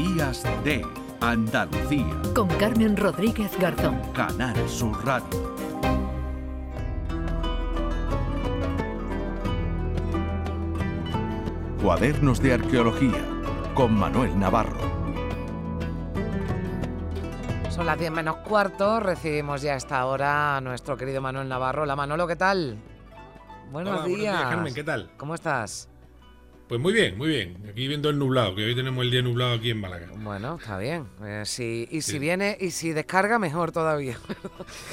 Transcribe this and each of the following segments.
Días de Andalucía. Con Carmen Rodríguez Garzón. Canal Sur Radio. Cuadernos de Arqueología. Con Manuel Navarro. Son las 10 menos cuarto, recibimos ya a esta hora a nuestro querido Manuel Navarro. Hola Manolo, ¿qué tal? Buenos Hola, días. buenos días, Carmen, ¿qué tal? ¿Cómo estás? Pues muy bien, muy bien. Aquí viendo el nublado, que hoy tenemos el día nublado aquí en Málaga. Bueno, está bien. Eh, si- y si Sí. viene y si descarga, mejor todavía.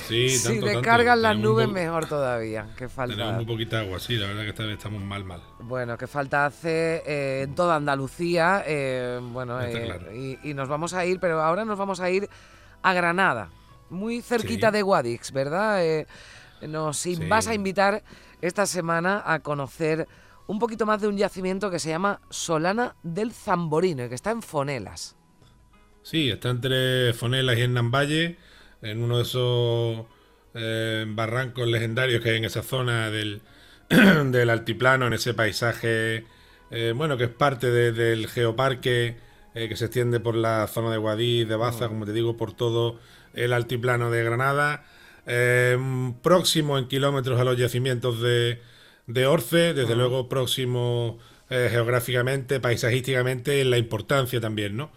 Sí, si tanto, tanto. descargan las Tenemos nubes, mejor todavía. Tenemos falta. muy poquita agua, sí, la verdad que esta vez estamos mal, mal. Bueno, qué falta hace eh, en toda Andalucía. eh, bueno, Está eh, claro. y, y nos vamos a ir, pero ahora nos vamos a ir a Granada, muy cerquita Sí. de Guadix, ¿verdad? Eh, nos Sí. vas a invitar esta semana a conocer un poquito más de un yacimiento que se llama Solana del Zamborino y que está en Fonelas. Sí, está entre Fonelas y Hernán Valle, en uno de esos eh, barrancos legendarios que hay en esa zona del, del altiplano, en ese paisaje, eh, bueno, que es parte de- del geoparque eh, que se extiende por la zona de Guadix, de Baza, como te digo, por todo el altiplano de Granada. Próximo en kilómetros a los yacimientos de, de Orce, desde luego próximo eh, geográficamente, paisajísticamente, en la importancia también, ¿no?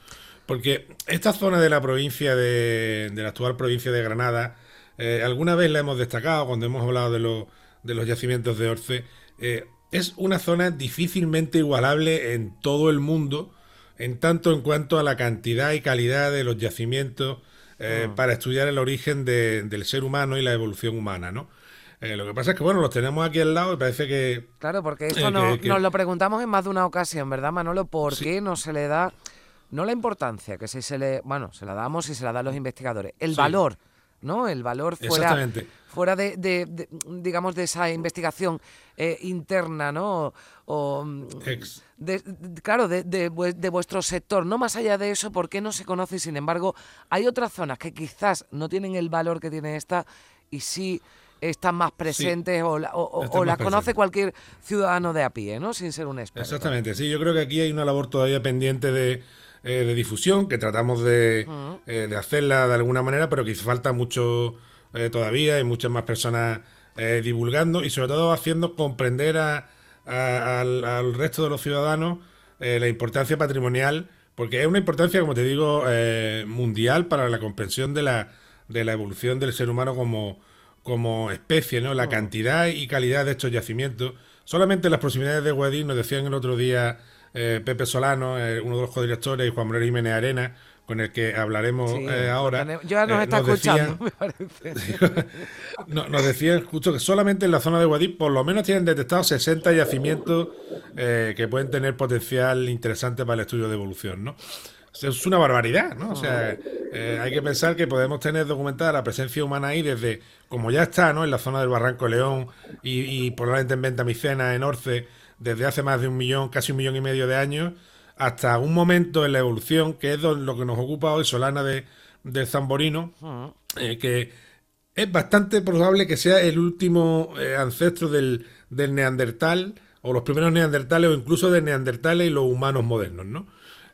Porque esta zona de la provincia de, de la actual provincia de Granada, eh, alguna vez la hemos destacado cuando hemos hablado de, los de los yacimientos de Orce, eh, es una zona difícilmente igualable en todo el mundo, en tanto en cuanto a la cantidad y calidad de los yacimientos eh, para estudiar el origen de- del ser humano y la evolución humana, ¿no? Eh, lo que pasa es que, bueno, los tenemos aquí al lado y parece que Claro, porque esto Eh, no- que- que- nos lo preguntamos en más de una ocasión, ¿verdad, Manolo? ¿Por Sí. qué no se le da, no la importancia que si se le, bueno, se la damos y se la dan los investigadores, el Sí. valor, ¿no? El valor fuera, Exactamente. fuera de, de- de, digamos, de esa investigación eh, interna, ¿no? O, mm, ex- de- de- claro, de, de vue- de vuestro sector. No más allá de eso, ¿por qué no se conoce? Y sin embargo, hay otras zonas que quizás no tienen el valor que tiene esta y sí están más presentes o, la- o- las conoce presentes. cualquier ciudadano de a pie, ¿no? Sin ser un experto. Exactamente, sí, yo creo que aquí hay una labor todavía pendiente de, eh, de difusión, que tratamos de, eh, de hacerla de alguna manera, pero que falta mucho eh, todavía, hay muchas más personas divulgando y sobre todo haciendo comprender a- a- al, al resto de los ciudadanos la importancia patrimonial, porque es una importancia, como te digo, mundial para la comprensión de la, de la evolución del ser humano como, como especie, ¿no? La cantidad y calidad de estos yacimientos. Solamente en las proximidades de Guadix nos decían el otro día eh, Pepe Solano, eh, uno de los codirectores, y Juan Manuel Jiménez Arena, con el que hablaremos Sí, eh, ahora. Ya nos eh, está decían- escuchando, me parece. no- nos decían justo que solamente en la zona de Guadix por lo menos tienen detectados 60 yacimientos eh, que pueden tener potencial interesante para el estudio de evolución, ¿no? Es una barbaridad, ¿no? O sea, eh, hay que pensar que podemos tener documentada la presencia humana ahí desde, como ya está, ¿no? En la zona del Barranco León y, y probablemente en Ventamicena, en Orce, desde hace más de un millón, casi un millón y medio de años, hasta un momento en la evolución, que es lo que nos ocupa hoy Solana de, del Zamborino, eh, que es bastante probable que sea el último eh, ancestro del, del neandertal, o los primeros neandertales, o incluso de neandertales y los humanos modernos, ¿no?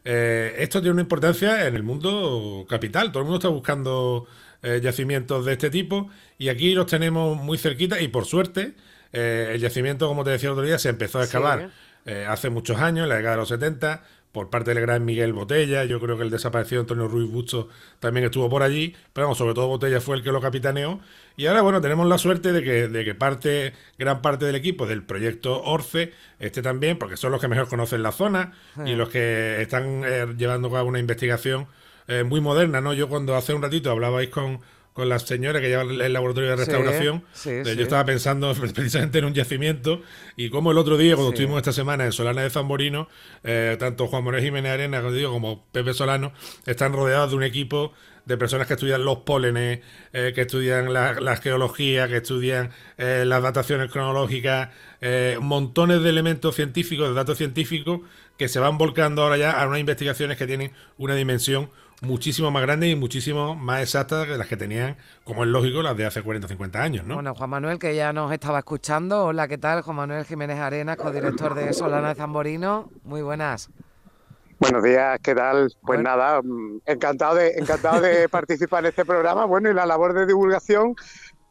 Eh, esto tiene una importancia en el mundo capital. Todo el mundo está buscando eh, yacimientos de este tipo y aquí los tenemos muy cerquita y por suerte eh, el yacimiento, como te decía el otro día, se empezó a excavar eh, hace muchos años, en la década de los 70, por parte del gran Miguel Botella. Yo creo que el desaparecido Antonio Ruiz Busto también estuvo por allí, pero vamos, sobre todo Botella fue el que lo capitaneó. Y ahora, bueno, tenemos la suerte de que, de que parte, gran parte del equipo del proyecto Orce esté también, porque son los que mejor conocen la zona y los que están eh, llevando a cabo una investigación eh, muy moderna, ¿no? Yo cuando hace un ratito hablabais con, con la señora que lleva el laboratorio de restauración, sí, eh, sí. yo estaba pensando precisamente en un yacimiento y como el otro día, cuando estuvimos esta semana en Solana de Zamborino, eh, tanto Juan Manuel Jiménez Arena como, Pepe Solano están rodeados de un equipo de personas que estudian los pólenes, eh, que estudian la, la geología, que estudian eh, las dataciones cronológicas, montones de elementos científicos, de datos científicos, que se van volcando ahora ya a unas investigaciones que tienen una dimensión muchísimo más grande y muchísimo más exacta que las que tenían, como es lógico, las de hace 40 o 50 años, ¿no? Bueno, Juan Manuel, que ya nos estaba escuchando. Hola, ¿qué tal? Juan Manuel Jiménez Arenas, codirector de Solana de Zamborino. Muy buenas. Buenos días, ¿qué tal? Pues nada, mm, encantado de, encantado de participar en este programa. Bueno, y la labor de divulgación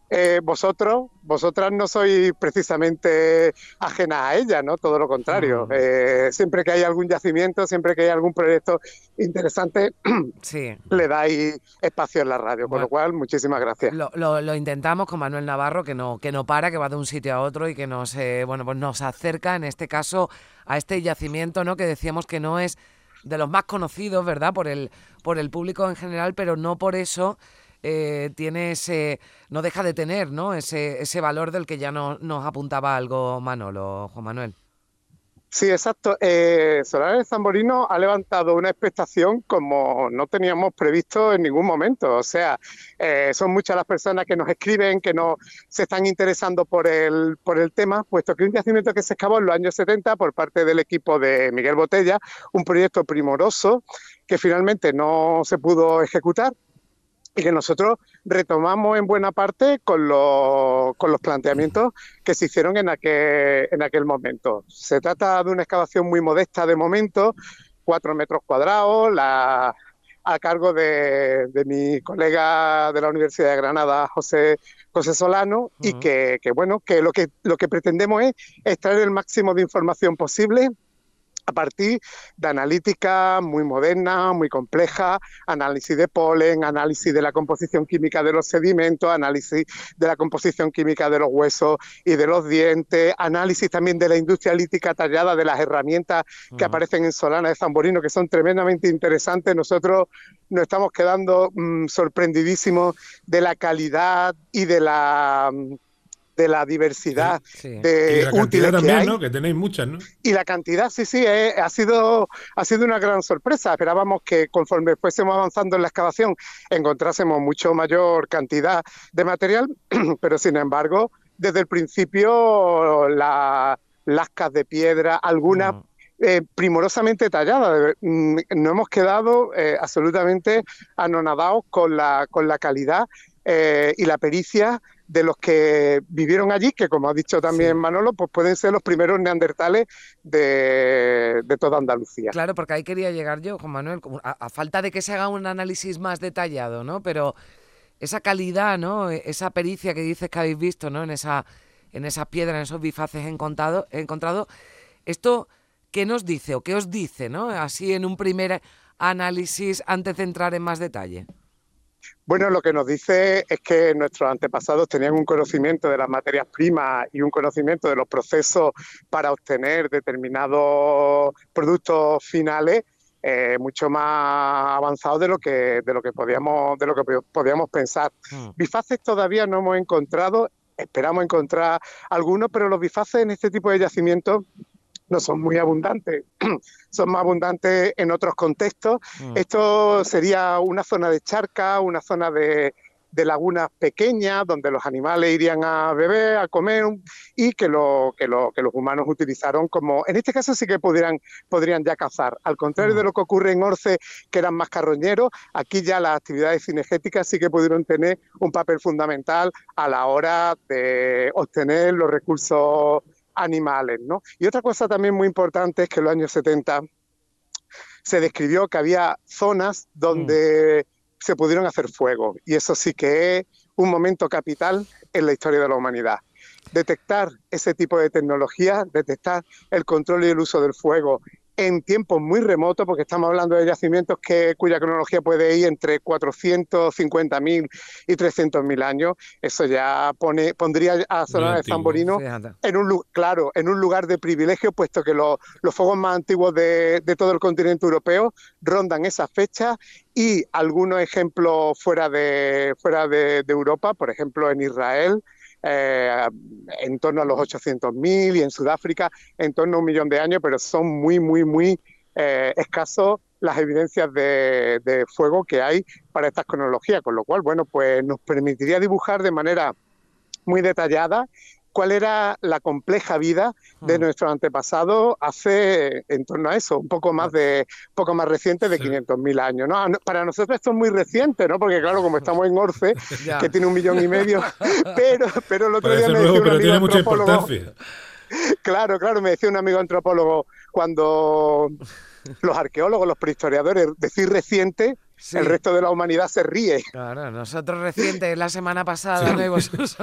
eh, vosotros, vosotras no sois precisamente ajenas a ella, ¿no? Todo lo contrario. Eh, siempre que hay algún yacimiento, siempre que hay algún proyecto interesante, le dais espacio en la radio. Con lo cual, muchísimas gracias. Lo, intentamos con Manuel Navarro, que no, que no para, que va de un sitio a otro y que nos, eh, bueno, pues nos acerca, en este caso, a este yacimiento, ¿no? Que decíamos que no es de los más conocidos, ¿verdad? Por el, por el público en general, pero no por eso eh, tiene ese, no deja de tener, ¿no? Ese, ese valor del que ya no, nos apuntaba algo Manolo, Juan Manuel. Sí, exacto. Eh, Solar de Zamborino ha levantado una expectación como no teníamos previsto en ningún momento. O sea, eh, son muchas las personas que nos escriben, que no se están interesando por el, por el tema, puesto que un yacimiento que se excavó en los años 70 por parte del equipo de Miguel Botella, un proyecto primoroso que finalmente no se pudo ejecutar, y que nosotros retomamos en buena parte con los, con los planteamientos que se hicieron en aquel, en aquel momento. Se trata de una excavación muy modesta de momento, cuatro metros cuadrados, la, a cargo de, mi colega de la Universidad de Granada, José, José Solano, y que, que, bueno, que lo que lo que pretendemos es extraer el máximo de información posible a partir de analítica muy moderna, muy compleja, análisis de polen, análisis de la composición química de los sedimentos, análisis de la composición química de los huesos y de los dientes, análisis también de la industria lítica tallada, de las herramientas que aparecen en Solana de Zamborino, que son tremendamente interesantes. Nosotros nos estamos quedando mm, sorprendidísimos de la calidad y de la mm, de la diversidad de y la útiles también, que ¿no? Que tenéis muchas, ¿no? Y la cantidad, sí, sí, eh, ha, sido, ha sido una gran sorpresa. Esperábamos que conforme fuésemos avanzando en la excavación encontrásemos mucho mayor cantidad de material, pero sin embargo, desde el principio las lascas de piedra, algunas... Mm. Eh, primorosamente talladas. Mm, no hemos quedado eh, absolutamente anonadados con la, con la calidad y la pericia de los que vivieron allí, que como ha dicho también Manolo, pues pueden ser los primeros neandertales de, toda Andalucía. Claro, porque ahí quería llegar yo, Juan Manuel, a, falta de que se haga un análisis más detallado, ¿no? Pero esa calidad, ¿no? E, esa pericia que dices que habéis visto, ¿no? En esa, en esas piedras, en esos bifaces encontrado, encontrado, esto, ¿qué nos dice o qué os dice, ¿no? Así en un primer análisis antes de entrar en más detalle. Bueno, lo que nos dice es que nuestros antepasados tenían un conocimiento de las materias primas y un conocimiento de los procesos para obtener determinados productos finales eh, mucho más avanzados de lo que de lo que podíamos de lo que podíamos pensar. Hmm. Bifaces todavía no hemos encontrado, esperamos encontrar algunos, pero los bifaces en este tipo de yacimientos no son muy abundantes, son más abundantes en otros contextos. Mm. Esto sería una zona de charca, una zona de, lagunas pequeñas donde los animales irían a beber, a comer y que, lo, que, lo, que los humanos utilizaron como, en este caso sí que pudieran, podrían ya cazar. Al contrario de mm. lo que ocurre en Orce, que eran más carroñeros, aquí ya las actividades cinegéticas sí que pudieron tener un papel fundamental a la hora de obtener los recursos animales, ¿no? Y otra cosa también muy importante es que en los años 70 se describió que había zonas donde se pudieron hacer fuego y eso sí que es un momento capital en la historia de la humanidad. Detectar ese tipo de tecnología, detectar el control y el uso del fuego en tiempos muy remotos, porque estamos hablando de yacimientos que, cuya cronología puede ir entre 450.000 y 300.000 años. Eso ya pone, pondría a Zona de Zamborino en un, claro, en un lugar de privilegio, puesto que los, fuegos más antiguos de, todo el continente europeo rondan esa fecha y algunos ejemplos fuera de, fuera de Europa, por ejemplo en Israel, eh, en torno a los 800.000 y en Sudáfrica en torno a un millón de años, pero son muy, muy, muy eh, escasos las evidencias de, de, fuego que hay para estas cronologías, con lo cual, bueno, pues nos permitiría dibujar de manera muy detallada cuál era la compleja vida de nuestros antepasados hace en torno a eso, un poco más de poco más reciente de 500.000 años. ¿no? Para nosotros esto es muy reciente, ¿no? Porque claro, como estamos en Orce, que tiene un millón y medio, pero, pero el otro día me decía un amigo mucha importancia. Claro, claro, me decía un amigo antropólogo, cuando los arqueólogos, los prehistoriadores, decir reciente, el resto de la humanidad se ríe. Claro, nosotros reciente, la semana pasada, sí. vosotros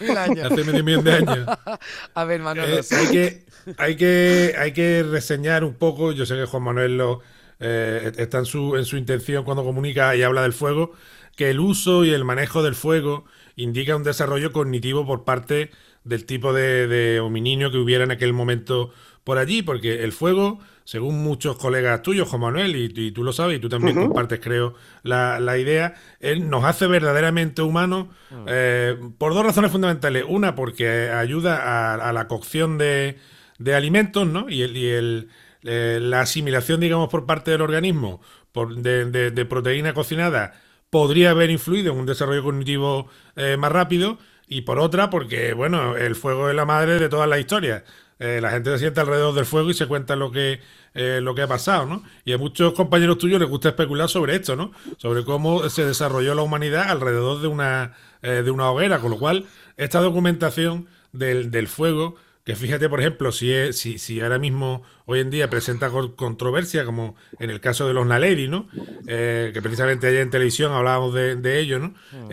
mil años. Hace medio millón de años. A ver, Manuel. Eh, hay, que, hay, que, hay que reseñar un poco, yo sé que Juan Manuel lo, eh, está en su, en su intención cuando comunica y habla del fuego, que el uso y el manejo del fuego indica un desarrollo cognitivo por parte del tipo de, de homininio que hubiera en aquel momento por allí, porque el fuego, según muchos colegas tuyos, Juan Manuel, y, tú lo sabes, y tú también compartes, creo, la, la, idea, él nos hace verdaderamente humanos mm. eh, por dos razones fundamentales. Una, porque ayuda a, la cocción de, de, alimentos, ¿no? Y, el, y el, eh, la asimilación, digamos, por parte del organismo por, de, de, proteína cocinada podría haber influido en un desarrollo cognitivo eh, más rápido. Y por otra, porque, bueno, el fuego es la madre de todas las historias. Eh, la gente se sienta alrededor del fuego y se cuenta lo que, eh, lo que ha pasado, ¿no? Y a muchos compañeros tuyos les gusta especular sobre esto, ¿no? Sobre cómo se desarrolló la humanidad alrededor de una, de una hoguera, con lo cual esta documentación del, del fuego que fíjate, por ejemplo, si, es, si, si ahora mismo, hoy en día, presenta controversia, como en el caso de los Naleri, ¿no? que precisamente ayer en televisión hablábamos de, de ello, ¿no? Mm.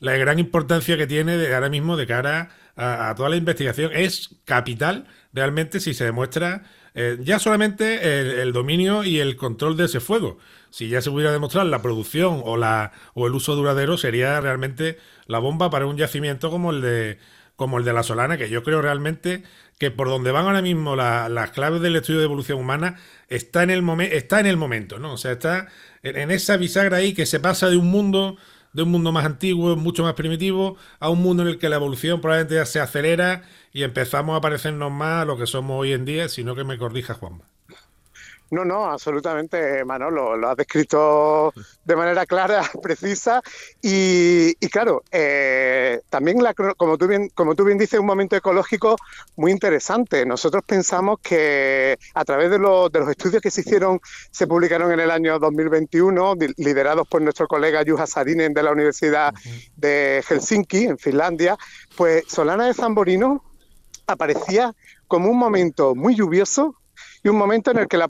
la gran importancia que tiene de, ahora mismo de cara a, toda la investigación es capital realmente si se demuestra eh, ya solamente el, dominio y el control de ese fuego. Si ya se pudiera demostrar la producción o, la, o el uso duradero, sería realmente la bomba para un yacimiento como el de, como el de la Solana, que yo creo realmente que por donde van ahora mismo las claves del estudio de evolución humana está en el, está en el momento, ¿no? O sea, está en esa bisagra ahí que se pasa de un mundo de un mundo más antiguo, mucho más primitivo, a un mundo en el que la evolución probablemente ya se acelera y empezamos a parecernos más a lo que somos hoy en día, sino que me corrija Juanma. No, no, absolutamente, Manolo, lo has descrito de manera clara, precisa y, claro, eh, también, la, como, tú bien, como tú bien dices, un momento ecológico muy interesante. Nosotros pensamos que a través de, de los estudios que se hicieron, se publicaron en el año 2021, liderados por nuestro colega Juha Sarinen de la Universidad de Helsinki, en Finlandia, pues Solana de Zamborino aparecía como un momento muy lluvioso, y un momento en el que la,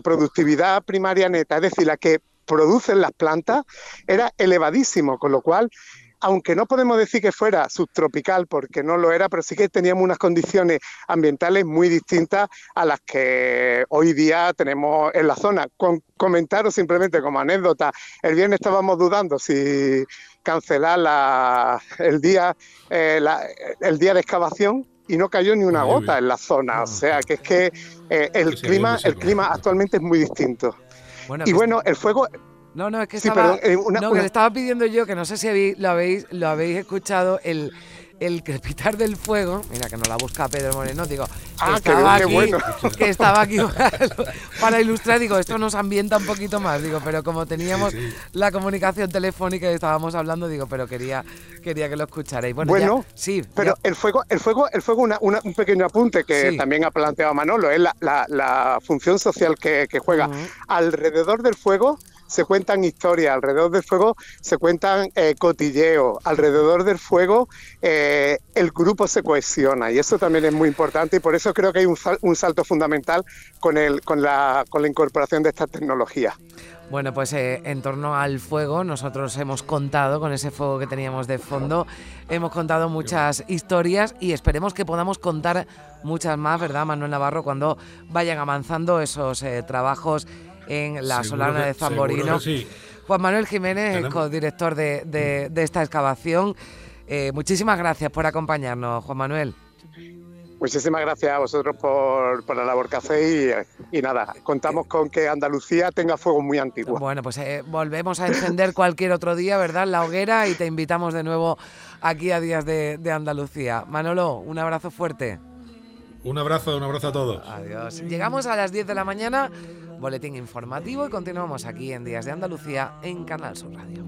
productividad primaria neta, es decir, la que producen las plantas, era elevadísimo, con lo cual aunque no podemos decir que fuera subtropical, porque no lo era, pero sí que teníamos unas condiciones ambientales muy distintas a las que hoy día tenemos en la zona. Con, comentaros simplemente como anécdota, el viernes estábamos dudando si cancelar el, día, eh, el día de excavación y no cayó ni una gota en la zona. O sea, que es que eh, el, clima, el clima actualmente es muy distinto. y bueno, el fuego... No, no, es que, estaba, eh, no, que le estaba pidiendo yo, que no sé si lo, habéis, lo habéis escuchado, el, el crepitar del fuego, mira que no la busca Pedro Moreno, digo, ah, que, estaba aquí, bueno. que estaba aquí para ilustrar, digo, esto nos ambienta un poquito más, digo, pero como teníamos la comunicación telefónica y estábamos hablando, digo, pero quería, quería que lo escucharais. Bueno, sí. Pero el fuego, el fuego, el fuego un pequeño apunte que también ha planteado Manolo, es la, función social que, juega. Alrededor del fuego se cuentan historias, alrededor del fuego se cuentan eh, cotilleos, alrededor del fuego eh, el grupo se cohesiona y eso también es muy importante y por eso creo que hay un, salto fundamental con, el, con, la, con la incorporación de estas tecnologías. Bueno, pues eh, en torno al fuego, nosotros hemos contado con ese fuego que teníamos de fondo, hemos contado muchas historias y esperemos que podamos contar muchas más, ¿verdad, Manuel Navarro, cuando vayan avanzando esos trabajos en la Solana de Zamborino. Juan Manuel Jiménez, co-director de, esta excavación. Eh, muchísimas gracias por acompañarnos, Juan Manuel. Muchísimas gracias a vosotros por, la labor que hacéis y, nada, contamos con que Andalucía tenga fuego muy antiguo. Bueno, pues eh, volvemos a encender cualquier otro día, ¿verdad? La hoguera y te invitamos de nuevo aquí a Días de, de Andalucía. Manolo, un abrazo fuerte. Un abrazo, un abrazo a todos. Adiós. Llegamos a las 10 de la mañana boletín informativo y continuamos aquí en Días de Andalucía en Canal Sur Radio.